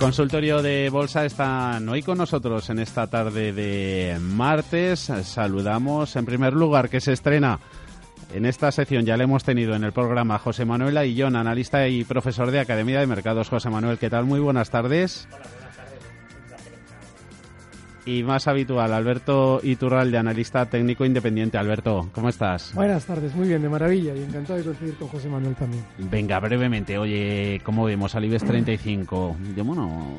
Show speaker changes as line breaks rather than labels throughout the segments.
Consultorio de Bolsa están hoy con nosotros en esta tarde de martes. Saludamos en primer lugar que se estrena en esta sección, ya le hemos tenido en el programa José Manuel Aillón, analista y profesor de Academia de Mercados. José Manuel, ¿qué tal? Muy buenas tardes y más habitual, Alberto Iturralde, analista técnico independiente. Alberto, ¿cómo estás?
Buenas tardes, muy bien, de maravilla y encantado de coincidir con José Manuel también.
Venga, brevemente, oye, ¿cómo vemos al IBEX 35? Yo, bueno,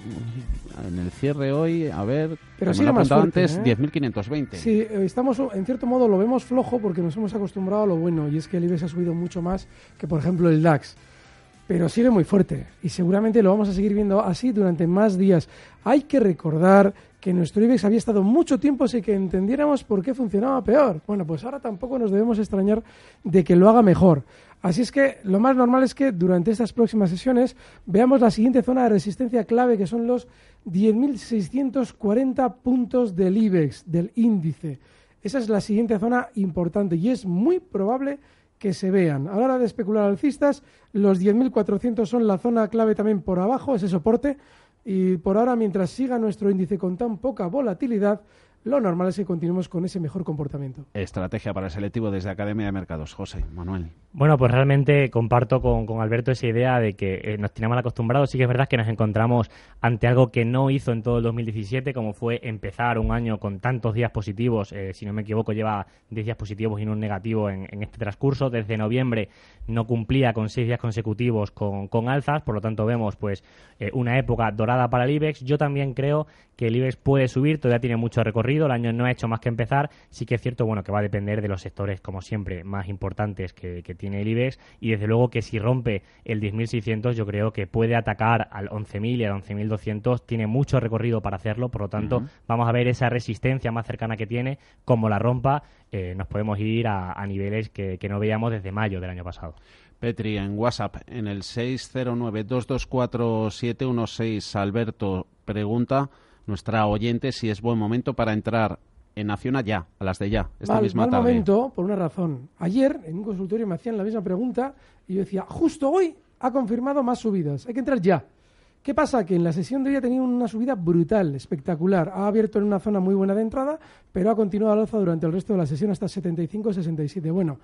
en el cierre hoy, a ver,
pero sí más fuerte,
antes, 10.520.
¿eh? Sí, estamos, en cierto modo lo vemos flojo porque nos hemos acostumbrado a lo bueno y es que el IBEX ha subido mucho más que, por ejemplo, el DAX pero sigue muy fuerte y seguramente lo vamos a seguir viendo así durante más días. Hay que recordar que nuestro IBEX había estado mucho tiempo sin que entendiéramos por qué funcionaba peor. Bueno, pues ahora tampoco nos debemos extrañar de que lo haga mejor. Así es que lo más normal es que durante estas próximas sesiones veamos la siguiente zona de resistencia clave, que son los 10.640 puntos del IBEX, del índice. Esa es la siguiente zona importante y es muy probable que se vean. A la hora de especular alcistas, los 10.400 son la zona clave también por abajo, ese soporte, y por ahora, mientras siga nuestro índice con tan poca volatilidad, lo normal es que continuemos con ese mejor comportamiento.
Estrategia para el selectivo desde Academia de Mercados. José, Manuel.
Bueno, pues realmente comparto con, Alberto esa idea de que eh, nos tenemos acostumbrados. Sí que es verdad que nos encontramos ante algo que no hizo en todo el 2017, como fue empezar un año con tantos días positivos. Eh, si no me equivoco, lleva 10 días positivos y no un negativo en, este transcurso. Desde noviembre no cumplía con 6 días consecutivos con, alzas. Por lo tanto, vemos pues eh, una época dorada para el IBEX. Yo también creo que el IBEX puede subir, todavía tiene mucho recorrido, el año no ha hecho más que empezar, sí que es cierto bueno que va a depender de los sectores, como siempre, más importantes que, tiene el IBEX, y desde luego que si rompe el 10.600 yo creo que puede atacar al 11.000 y al 11.200, tiene mucho recorrido para hacerlo, por lo tanto vamos a ver esa resistencia más cercana que tiene, como la rompa, eh, nos podemos ir a, niveles que, que no veíamos desde mayo del año pasado.
Petri, en WhatsApp, en el 609-224-716, Alberto pregunta nuestra oyente si es buen momento para entrar en Acciona ya, a las de ya, esta misma
mal momento, por una razón. Ayer, en un consultorio, me hacían la misma pregunta y yo decía, justo hoy ha confirmado más subidas, hay que entrar ya. ¿Qué pasa? Que en la sesión de hoy ha tenido una subida brutal, espectacular. Ha abierto en una zona muy buena de entrada, pero ha continuado al alza durante el resto de la sesión hasta 75-67. Bueno,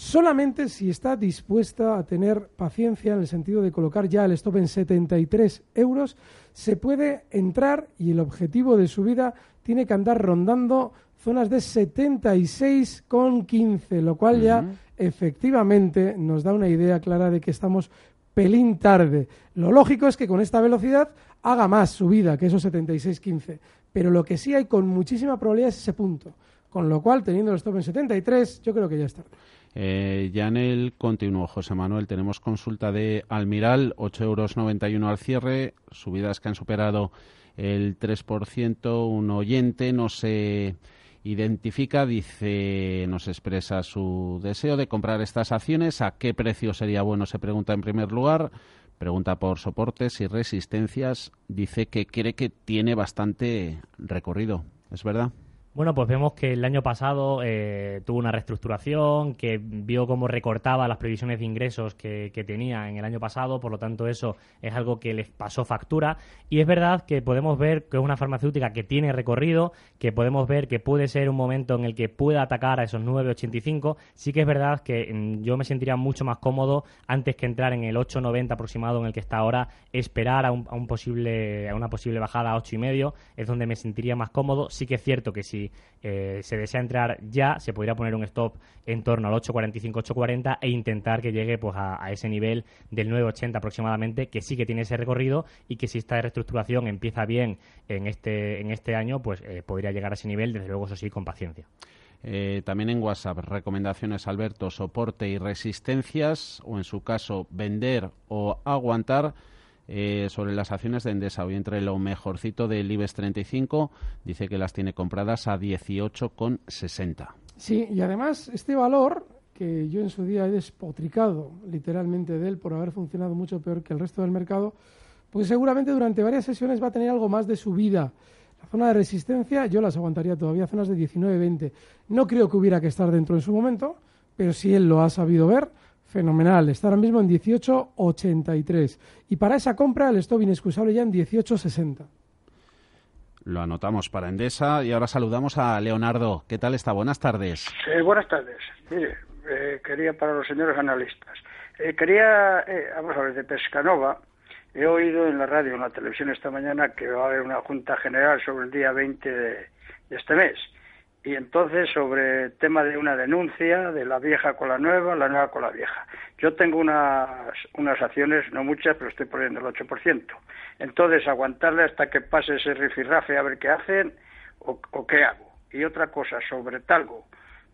solamente si está dispuesta a tener paciencia en el sentido de colocar ya el stop en 73 euros, se puede entrar y el objetivo de subida tiene que andar rondando zonas de 76,15, lo cual ya efectivamente nos da una idea clara de que estamos pelín tarde. Lo lógico es que con esta velocidad haga más subida que esos 76,15, pero lo que sí hay con muchísima probabilidad es ese punto. Con lo cual, teniendo el stop en 73, yo creo que ya está.
Eh, ya en el continuo, José Manuel, tenemos consulta de Almiral, 8,91 euros al cierre, subidas que han superado el 3%. Un oyente nos identifica, dice, nos expresa su deseo de comprar estas acciones. ¿A qué precio sería bueno? Se pregunta en primer lugar. Pregunta por soportes y resistencias. Dice que cree que tiene bastante recorrido. ¿Es verdad?
Bueno, pues vemos que el año pasado eh, tuvo una reestructuración, que vio cómo recortaba las previsiones de ingresos que, tenía en el año pasado, por lo tanto eso es algo que les pasó factura. Y es verdad que podemos ver que es una farmacéutica que tiene recorrido, que podemos ver que puede ser un momento en el que pueda atacar a esos 9,85. Sí que es verdad que mm, yo me sentiría mucho más cómodo antes que entrar en el 8,90 aproximado en el que está ahora, esperar a, un, a, un posible, a una posible bajada a 8,5 es donde me sentiría más cómodo. Sí que es cierto que si eh, se desea entrar ya, se podría poner un stop en torno al 8.45-8.40 e intentar que llegue pues a, ese nivel del 9.80 aproximadamente, que sí que tiene ese recorrido y que si esta reestructuración empieza bien en este, en este año, pues eh, podría llegar a ese nivel, desde luego eso sí, con paciencia.
Eh, también en WhatsApp, recomendaciones, Alberto, soporte y resistencias, o en su caso, vender o aguantar. Eh, sobre las acciones de Endesa. Hoy entre lo mejorcito del IBEX 35 dice que las tiene compradas a 18,60.
Sí, y además este valor que yo en su día he despotricado literalmente de él por haber funcionado mucho peor que el resto del mercado, pues seguramente durante varias sesiones va a tener algo más de subida. La zona de resistencia yo las aguantaría todavía, zonas de 19-20. No creo que hubiera que estar dentro en su momento, pero si él lo ha sabido ver, fenomenal. Está ahora mismo en 18,83. Y para esa compra el stop inexcusable ya en 18,60.
Lo anotamos para Endesa y ahora saludamos a Leonardo. ¿Qué tal está? Buenas tardes.
buenas tardes. Mire, eh, quería para los señores analistas. Eh, quería, eh, vamos a ver, de Pescanova. He oído en la radio, en la televisión esta mañana que va a haber una junta general sobre el día 20 de este mes y entonces sobre el tema de una denuncia de la vieja con la nueva, la nueva con la vieja. Yo tengo unas, unas acciones, no muchas, pero estoy poniendo el 8%. Entonces, aguantarle hasta que pase ese rifirrafe a ver qué hacen o, qué hago. Y otra cosa, sobre talgo,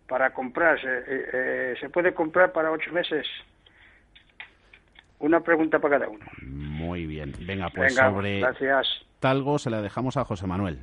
para comprarse, eh, eh, ¿se puede comprar para ocho meses? Una pregunta para cada uno.
Muy bien. Venga, pues sobre talgo se la dejamos a José Manuel.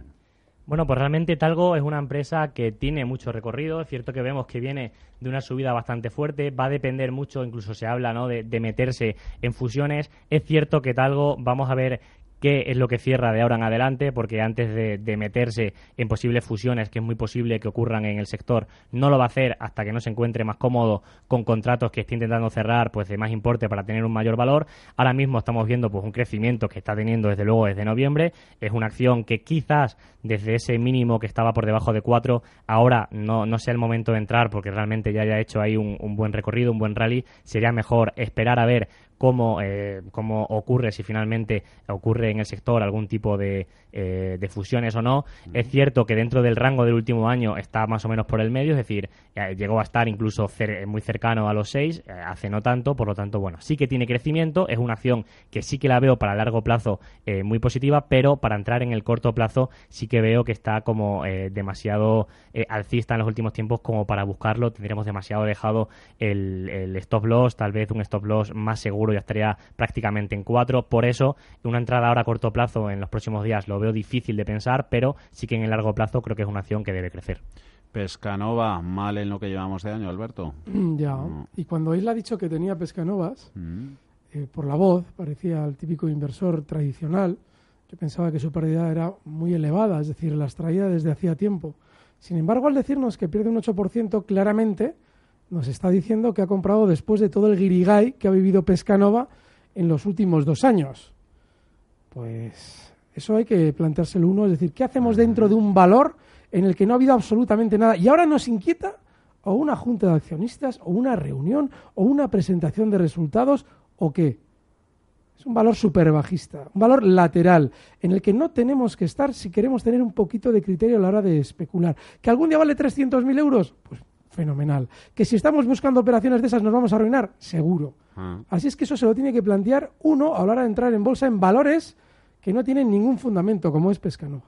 Bueno, pues realmente Talgo es una empresa que tiene mucho recorrido. Es cierto que vemos que viene de una subida bastante fuerte. Va a depender mucho, incluso se habla ¿no? de, de meterse en fusiones. Es cierto que Talgo, vamos a ver qué es lo que cierra de ahora en adelante, porque antes de, meterse en posibles fusiones, que es muy posible que ocurran en el sector, no lo va a hacer hasta que no se encuentre más cómodo con contratos que esté intentando cerrar pues de más importe para tener un mayor valor. Ahora mismo estamos viendo pues un crecimiento que está teniendo desde luego desde noviembre. Es una acción que quizás desde ese mínimo que estaba por debajo de 4, ahora no, no sea el momento de entrar porque realmente ya haya hecho ahí un, un buen recorrido, un buen rally. Sería mejor esperar a ver cómo, eh, cómo ocurre, si finalmente ocurre en el sector algún tipo de, eh, de fusiones o no. Es cierto que dentro del rango del último año está más o menos por el medio, es decir, eh, llegó a estar incluso muy cercano a los 6, hace no tanto, por lo tanto, bueno, sí que tiene crecimiento, es una acción que sí que la veo para largo plazo muy positiva, pero para entrar en el corto plazo sí que veo que está como demasiado alcista en los últimos tiempos como para buscarlo, tendremos demasiado dejado el, el stop loss, tal vez un stop loss más seguro ya estaría prácticamente en cuatro. Por eso, una entrada ahora a corto plazo en los próximos días lo veo difícil de pensar, pero sí que en el largo plazo creo que es una acción que debe crecer.
Pescanova, mal en lo que llevamos de año, Alberto.
Mm, ya, y cuando él ha dicho que tenía Pescanovas, mm. eh, por la voz, parecía el típico inversor tradicional, yo pensaba que su pérdida era muy elevada, es decir, las traía desde hacía tiempo. Sin embargo, al decirnos que pierde un 8%, claramente nos está diciendo que ha comprado después de todo el guirigay que ha vivido Pescanova en los últimos dos años. Pues eso hay que planteárselo uno, es decir, ¿qué hacemos dentro de un valor en el que no ha habido absolutamente nada y ahora nos inquieta o una junta de accionistas o una reunión o una presentación de resultados o qué? Es un valor súper bajista, un valor lateral, en el que no tenemos que estar si queremos tener un poquito de criterio a la hora de especular. ¿Que algún día vale 300.000 euros? Pues fenomenal. Que si estamos buscando operaciones de esas nos vamos a arruinar, seguro. Ah. Así es que eso se lo tiene que plantear uno a la hora de entrar en bolsa en valores que no tienen ningún fundamento, como es Pescanova.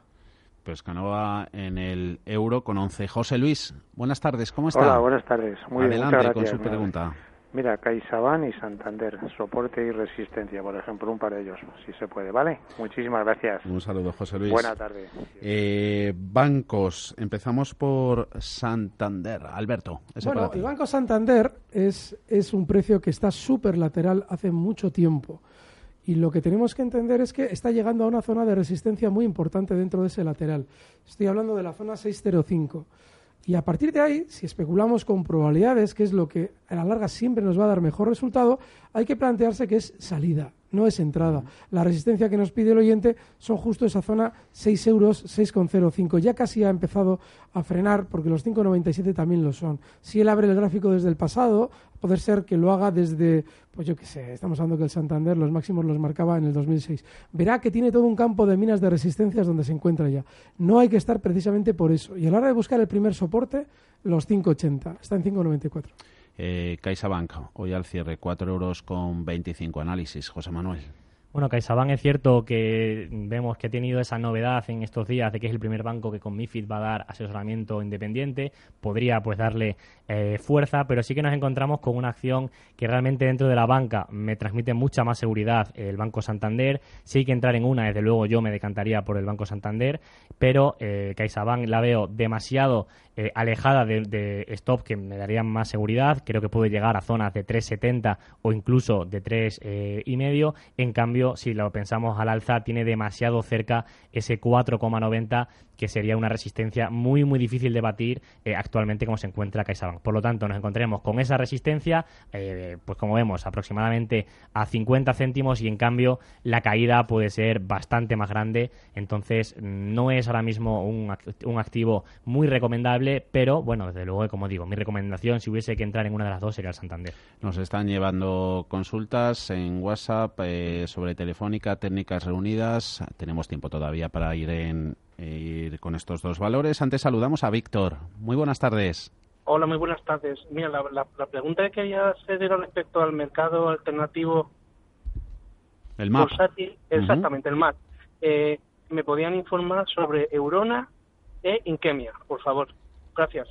Pescanova en el euro con 11. José Luis, buenas tardes, ¿cómo está?
Hola, buenas tardes. Muy
Adelante con su pregunta.
Mira, CaixaBank y Santander, soporte y resistencia, por ejemplo, un par de ellos, si se puede, ¿vale? Muchísimas gracias.
Un saludo, José Luis.
Buenas tardes.
Eh, bancos, empezamos por Santander. Alberto,
Bueno, el Banco Santander es, es un precio que está súper lateral hace mucho tiempo. Y lo que tenemos que entender es que está llegando a una zona de resistencia muy importante dentro de ese lateral. Estoy hablando de la zona 605. Y a partir de ahí, si especulamos con probabilidades, que es lo que a la larga siempre nos va a dar mejor resultado, hay que plantearse que es salida no es entrada. La resistencia que nos pide el oyente son justo esa zona 6 euros, 6,05. Ya casi ha empezado a frenar porque los 5,97 también lo son. Si él abre el gráfico desde el pasado, puede ser que lo haga desde, pues yo qué sé, estamos hablando que el Santander los máximos los marcaba en el 2006. Verá que tiene todo un campo de minas de resistencias donde se encuentra ya. No hay que estar precisamente por eso. Y a la hora de buscar el primer soporte, los 5,80. Está en 5,94.
Eh, CaixaBank, hoy al cierre, 4 euros con 25 análisis. José Manuel.
Bueno, CaixaBank es cierto que vemos que ha tenido esa novedad en estos días de que es el primer banco que con MIFID va a dar asesoramiento independiente. Podría pues darle eh, fuerza, pero sí que nos encontramos con una acción que realmente dentro de la banca me transmite mucha más seguridad el Banco Santander. Si hay que entrar en una, desde luego yo me decantaría por el Banco Santander, pero eh, CaixaBank la veo demasiado eh, alejada de, de, stop que me darían más seguridad. Creo que puede llegar a zonas de 3,70 o incluso de 3,5. Eh, y medio. En cambio, si lo pensamos al alza, tiene demasiado cerca ese 4,90 que sería una resistencia muy muy difícil de batir eh, actualmente como se encuentra CaixaBank. Por lo tanto, nos encontraremos con esa resistencia, eh, pues como vemos, aproximadamente a 50 céntimos y en cambio la caída puede ser bastante más grande. Entonces, no es ahora mismo un, un activo muy recomendable, pero bueno, desde luego, como digo, mi recomendación si hubiese que entrar en una de las dos sería el Santander.
Nos están llevando consultas en WhatsApp eh, sobre Telefónica, técnicas reunidas. Tenemos tiempo todavía para ir, en, ir con estos dos valores. Antes saludamos a Víctor. Muy buenas tardes.
Hola, muy buenas tardes. Mira, la, la, la pregunta que quería hacer era respecto al mercado alternativo.
El MAP.
Bursátil, exactamente, uh -huh. el MAP. Eh, ¿Me podían informar sobre Eurona e Inquemia, por favor? Gracias.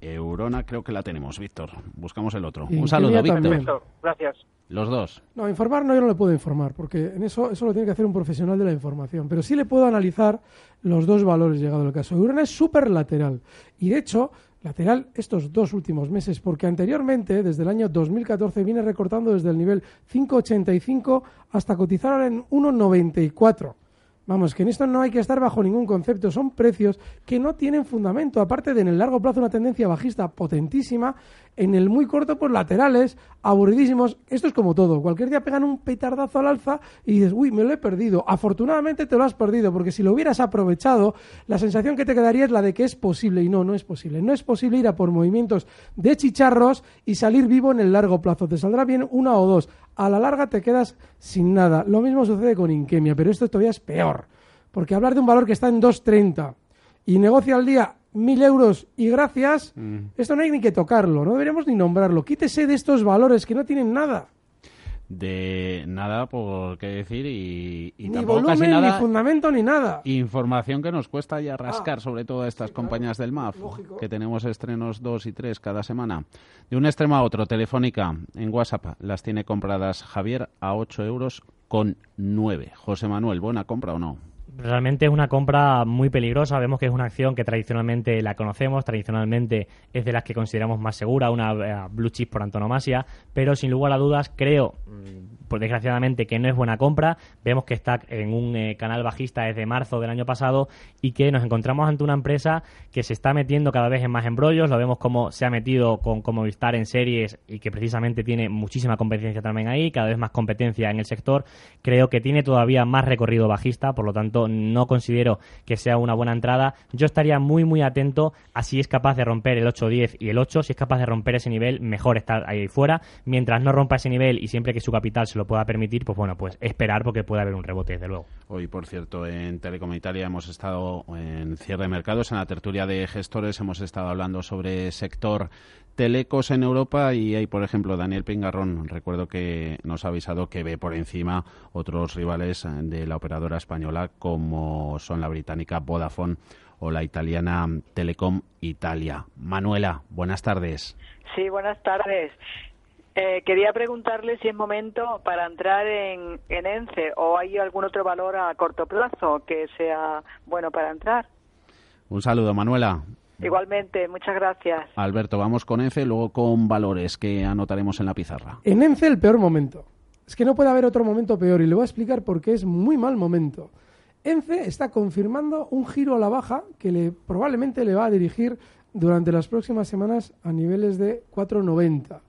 Eurona creo que la tenemos, Víctor. Buscamos el otro.
Inquemia
Un saludo, Víctor.
Gracias.
Los dos.
No, informar no, yo no le puedo informar, porque en eso, eso lo tiene que hacer un profesional de la información. Pero sí le puedo analizar los dos valores llegado el caso. Eurona es súper lateral. Y de hecho, lateral estos dos últimos meses, porque anteriormente, desde el año 2014, viene recortando desde el nivel 5,85 hasta cotizar ahora en 1,94. Vamos, que en esto no hay que estar bajo ningún concepto, son precios que no tienen fundamento, aparte de en el largo plazo una tendencia bajista potentísima, en el muy corto pues laterales, aburridísimos, esto es como todo, cualquier día pegan un petardazo al alza y dices, uy, me lo he perdido, afortunadamente te lo has perdido, porque si lo hubieras aprovechado, la sensación que te quedaría es la de que es posible, y no, no es posible, no es posible ir a por movimientos de chicharros y salir vivo en el largo plazo, te saldrá bien una o dos, a la larga te quedas sin nada. Lo mismo sucede con Inquemia, pero esto todavía es peor. Porque hablar de un valor que está en 2.30 y negocia al día mil euros y gracias, mm. esto no hay ni que tocarlo, no deberíamos ni nombrarlo. Quítese de estos valores que no tienen nada.
De nada por qué decir y, y
ni
tampoco
volumen,
casi nada,
ni fundamento, ni nada.
Información que nos cuesta ya rascar, ah, sobre todo a estas
sí,
compañías
claro,
del MAF,
lógico.
que tenemos estrenos dos y tres cada semana. De un extremo a otro, Telefónica en WhatsApp las tiene compradas Javier a 8 euros con 9. José Manuel, ¿buena compra o no?
Realmente es una compra muy peligrosa. Vemos que es una acción que tradicionalmente la conocemos, tradicionalmente es de las que consideramos más segura, una uh, blue chip por antonomasia, pero sin lugar a dudas creo, pues desgraciadamente, que no es buena compra. Vemos que está en un eh, canal bajista desde marzo del año pasado y que nos encontramos ante una empresa que se está metiendo cada vez en más embrollos. Lo vemos como se ha metido con como Movistar en series y que precisamente tiene muchísima competencia también ahí, cada vez más competencia en el sector. Creo que tiene todavía más recorrido bajista, por lo tanto no considero que sea una buena entrada. Yo estaría muy, muy atento a si es capaz de romper el 8-10 y el 8. Si es capaz de romper ese nivel, mejor estar ahí fuera. Mientras no rompa ese nivel y siempre que su capital se lo pueda permitir, pues bueno, pues esperar porque puede haber un rebote, desde luego.
Hoy, por cierto, en Telecom Italia hemos estado en cierre de mercados, en la tertulia de gestores, hemos estado hablando sobre sector telecos en Europa y hay, por ejemplo, Daniel Pingarrón, recuerdo que nos ha avisado que ve por encima otros rivales de la operadora española como son la británica Vodafone o la italiana Telecom Italia. Manuela, buenas tardes.
Sí, buenas tardes. Eh, quería preguntarle si es momento para entrar en, en ENCE o hay algún otro valor a corto plazo que sea bueno para entrar.
Un saludo, Manuela.
Igualmente, muchas gracias.
Alberto, vamos con ENCE, luego con valores que anotaremos en la pizarra.
En ENCE el peor momento. Es que no puede haber otro momento peor y le voy a explicar por qué es muy mal momento. ENCE está confirmando un giro a la baja que le, probablemente le va a dirigir durante las próximas semanas a niveles de 4,90.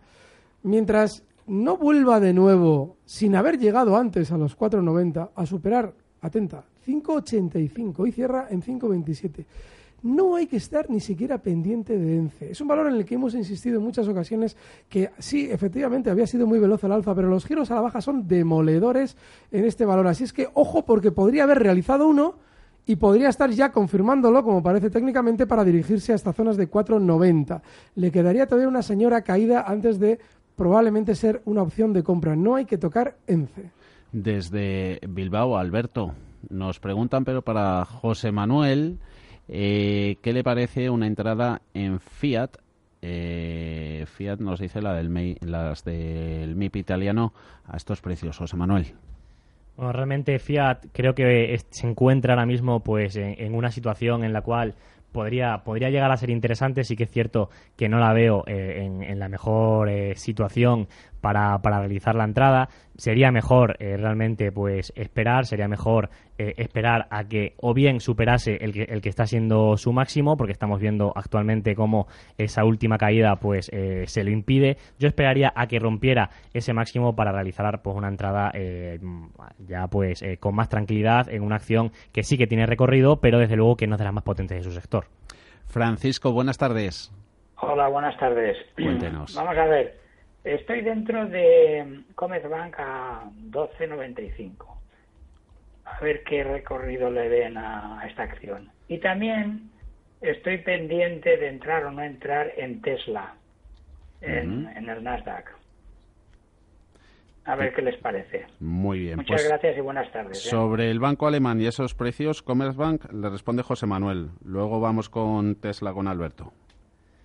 Mientras no vuelva de nuevo, sin haber llegado antes a los 4,90, a superar, atenta, 5,85 y cierra en 5,27 no hay que estar ni siquiera pendiente de ENCE. Es un valor en el que hemos insistido en muchas ocasiones que sí, efectivamente, había sido muy veloz al alfa, pero los giros a la baja son demoledores en este valor. Así es que ojo porque podría haber realizado uno y podría estar ya confirmándolo, como parece técnicamente, para dirigirse hasta zonas de 4,90. Le quedaría todavía una señora caída antes de probablemente ser una opción de compra. No hay que tocar ENCE.
desde Bilbao, Alberto. Nos preguntan, pero para José Manuel, eh, ¿qué le parece una entrada en Fiat? Eh, Fiat nos dice la del las del MIP italiano a estos precios, José Manuel.
Bueno, realmente Fiat creo que se encuentra ahora mismo pues en, una situación en la cual podría, podría llegar a ser interesante. Sí que es cierto que no la veo eh, en, la mejor situación para, para realizar la entrada. Sería mejor eh, realmente pues esperar, sería mejor eh, esperar a que o bien superase el que, el que está siendo su máximo, porque estamos viendo actualmente cómo esa última caída pues eh, se lo impide. Yo esperaría a que rompiera ese máximo para realizar pues una entrada ya pues con más tranquilidad en una acción que sí que tiene recorrido, pero desde luego que no es de las más potentes de su sector.
Francisco, buenas tardes.
Hola, buenas tardes.
Cuéntenos.
Vamos a ver. Estoy dentro de Commerzbank a 12.95. A ver qué recorrido le den a esta acción. Y también estoy pendiente de entrar o no entrar en Tesla, en, el Nasdaq. A ver qué les parece.
Muy bien.
Muchas pues gracias y buenas tardes.
¿eh? Sobre el banco alemán y esos precios, Commerzbank le responde José Manuel. Luego vamos con Tesla con Alberto.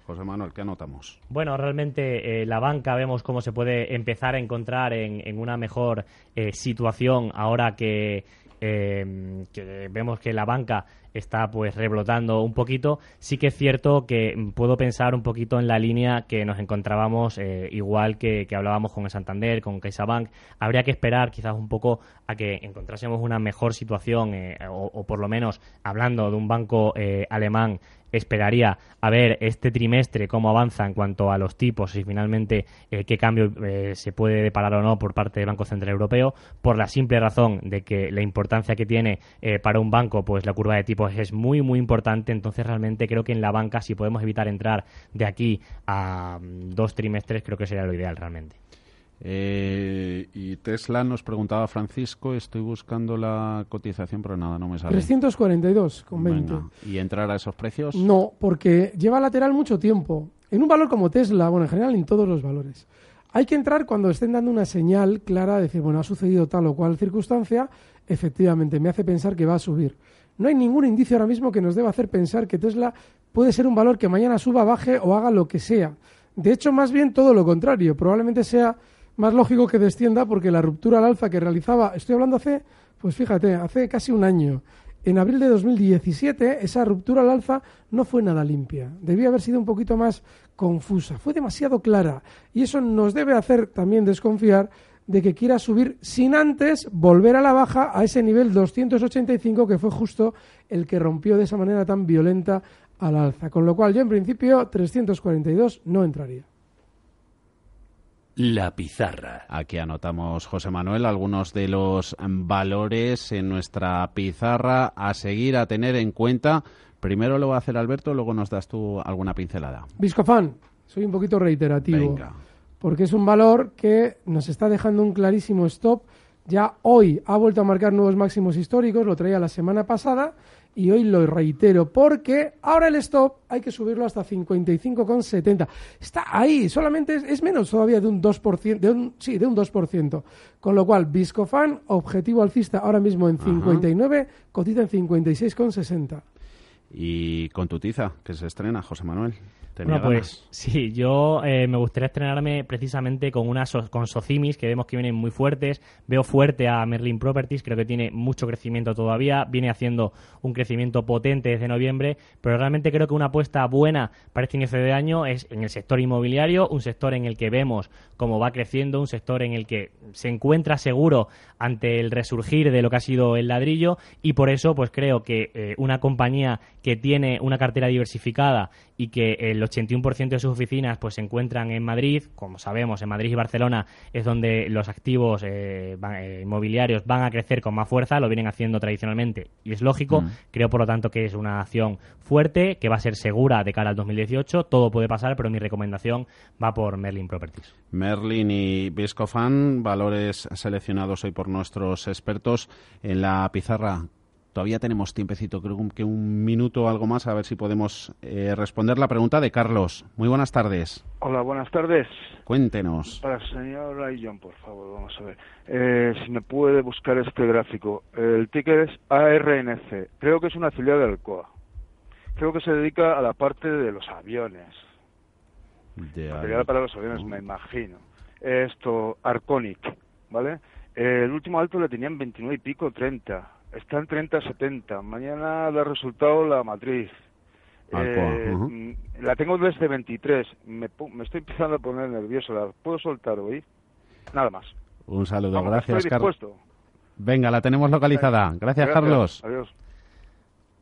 José Manuel, ¿qué anotamos?
Bueno, realmente eh, la banca vemos cómo se puede empezar a encontrar en, una mejor eh, situación ahora que, eh, que vemos que la banca está pues rebrotando un poquito, sí que es cierto que puedo pensar un poquito en la línea que nos encontrábamos eh, igual que, hablábamos con el Santander, con CaixaBank. Habría que esperar quizás un poco a que encontrásemos una mejor situación eh, o, por lo menos hablando de un banco eh, alemán esperaría a ver este trimestre cómo avanza en cuanto a los tipos y finalmente qué cambio se puede deparar o no por parte del Banco Central Europeo por la simple razón de que la importancia que tiene para un banco pues la curva de tipos es muy, muy importante. Entonces, realmente creo que en la banca, si podemos evitar entrar de aquí a mm, dos trimestres, creo que sería lo ideal realmente.
Eh, y Tesla nos preguntaba Francisco, estoy buscando la cotización, pero nada, no me sale.
342 con 20.
¿Y entrar a esos precios?
No, porque lleva lateral mucho tiempo. En un valor como Tesla, bueno, en general en todos los valores. Hay que entrar cuando estén dando una señal clara de decir, bueno, ha sucedido tal o cual circunstancia, efectivamente, me hace pensar que va a subir no hay ningún indicio ahora mismo que nos deba hacer pensar que Tesla puede ser un valor que mañana suba, baje o haga lo que sea. De hecho, más bien todo lo contrario. Probablemente sea más lógico que descienda porque la ruptura al alza que realizaba, estoy hablando hace, pues fíjate, hace casi un año. En abril de 2017, esa ruptura al alza no fue nada limpia. Debía haber sido un poquito más confusa. Fue demasiado clara. Y eso nos debe hacer también desconfiar de que quiera subir sin antes volver a la baja a ese nivel 285 que fue justo el que rompió de esa manera tan violenta al alza. Con lo cual yo en principio 342 no entraría.
La pizarra.
Aquí anotamos, José Manuel, algunos de los valores en nuestra pizarra a seguir, a tener en cuenta. Primero lo va a hacer Alberto, luego nos das tú alguna pincelada.
Viscofan, soy un poquito reiterativo. Venga porque es un valor que nos está dejando un clarísimo stop. Ya hoy ha vuelto a marcar nuevos máximos históricos, lo traía la semana pasada y hoy lo reitero porque ahora el stop hay que subirlo hasta 55,70. Está ahí, solamente es, menos todavía de un 2%, de un, sí, de un 2%. Con lo cual, Viscofan, objetivo alcista ahora mismo en 59, cotiza en 56,60.
Y con tu tiza, que se estrena, José Manuel.
Bueno, pues sí, yo eh, me gustaría estrenarme precisamente con una con Socimis, que vemos que vienen muy fuertes. Veo fuerte a Merlin Properties, creo que tiene mucho crecimiento todavía. Viene haciendo un crecimiento potente desde noviembre, pero realmente creo que una apuesta buena para este inicio de año es en el sector inmobiliario, un sector en el que vemos cómo va creciendo, un sector en el que se encuentra seguro ante el resurgir de lo que ha sido el ladrillo y por eso pues creo que eh, una compañía que tiene una cartera diversificada y que el 81% de sus oficinas pues se encuentran en Madrid, como sabemos, en Madrid y Barcelona es donde los activos eh, eh, inmobiliarios van a crecer con más fuerza, lo vienen haciendo tradicionalmente y es lógico, mm. creo por lo tanto que es una acción fuerte, que va a ser segura de cara al 2018, todo puede pasar, pero mi recomendación va por Merlin Properties.
Merlin y Viscofan, valores seleccionados hoy por nuestros expertos en la pizarra todavía tenemos tiempecito, creo que un minuto o algo más, a ver si podemos eh, responder la pregunta de Carlos. Muy buenas tardes.
Hola, buenas tardes.
Cuéntenos.
Para el señor Ayllon, por favor, vamos a ver. Eh, si me puede buscar este gráfico. El ticket es ARNC. Creo que es una filial del COA. Creo que se dedica a la parte de los aviones.
De
Material para los aviones, me imagino. Esto, Arconic, ¿vale? El último alto le tenían 29 y pico, 30. Está en 30-70. Mañana da resultado la matriz.
Alcoa,
Eh, mm, La tengo desde 23. Me, me estoy empezando a poner nervioso. ¿La puedo soltar hoy? Nada más.
Un saludo,
Vamos,
gracias, Carlos. Venga, la tenemos localizada. Gracias, Carlos.
Adiós.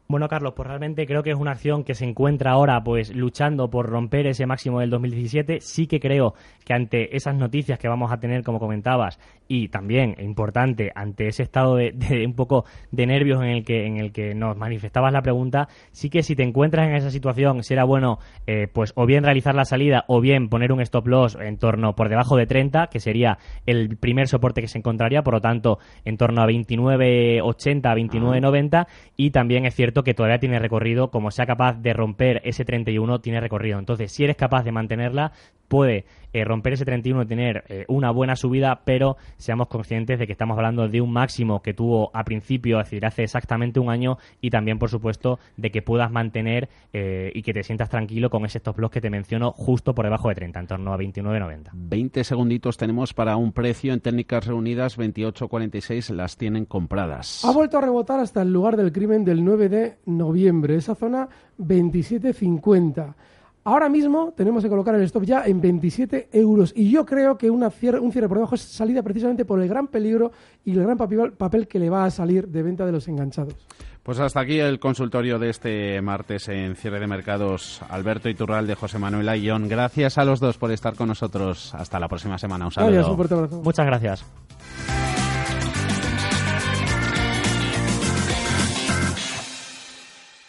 Bueno, Carlos, pues realmente creo que es una acción que se encuentra ahora pues luchando por romper ese máximo del 2017. Sí que creo que ante esas noticias que vamos a tener, como comentabas, y también importante ante ese estado de, de un poco de nervios en el que en el que nos manifestabas la pregunta, sí que si te encuentras en esa situación será bueno eh, pues o bien realizar la salida o bien poner un stop loss en torno por debajo de 30, que sería el primer soporte que se encontraría, por lo tanto en torno a 29.80, 29.90 y también es cierto que todavía tiene recorrido, como sea capaz de romper ese 31 tiene recorrido. Entonces, si eres capaz de mantenerla, puede eh, romper ese 31 y tener eh, una buena subida, pero seamos conscientes de que estamos hablando de un máximo que tuvo a principio, es decir, hace exactamente un año, y también, por supuesto, de que puedas mantener eh, y que te sientas tranquilo con ese stop loss que te menciono justo por debajo de 30, en torno a 29.90.
20 segunditos tenemos para un precio en técnicas reunidas 28.46 las tienen compradas.
Ha vuelto a rebotar hasta el lugar del crimen del 9 de noviembre, esa zona 27.50. Ahora mismo tenemos que colocar el stop ya en 27 euros y yo creo que una cierre- un cierre por debajo es salida precisamente por el gran peligro y el gran papel, papel que le va a salir de venta de los enganchados.
Pues hasta aquí el consultorio de este martes en cierre de mercados. Alberto Iturral de José Manuel Ayón. Gracias a los dos por estar con nosotros. Hasta la próxima semana. Un saludo.
Gracias, un fuerte abrazo.
Muchas gracias.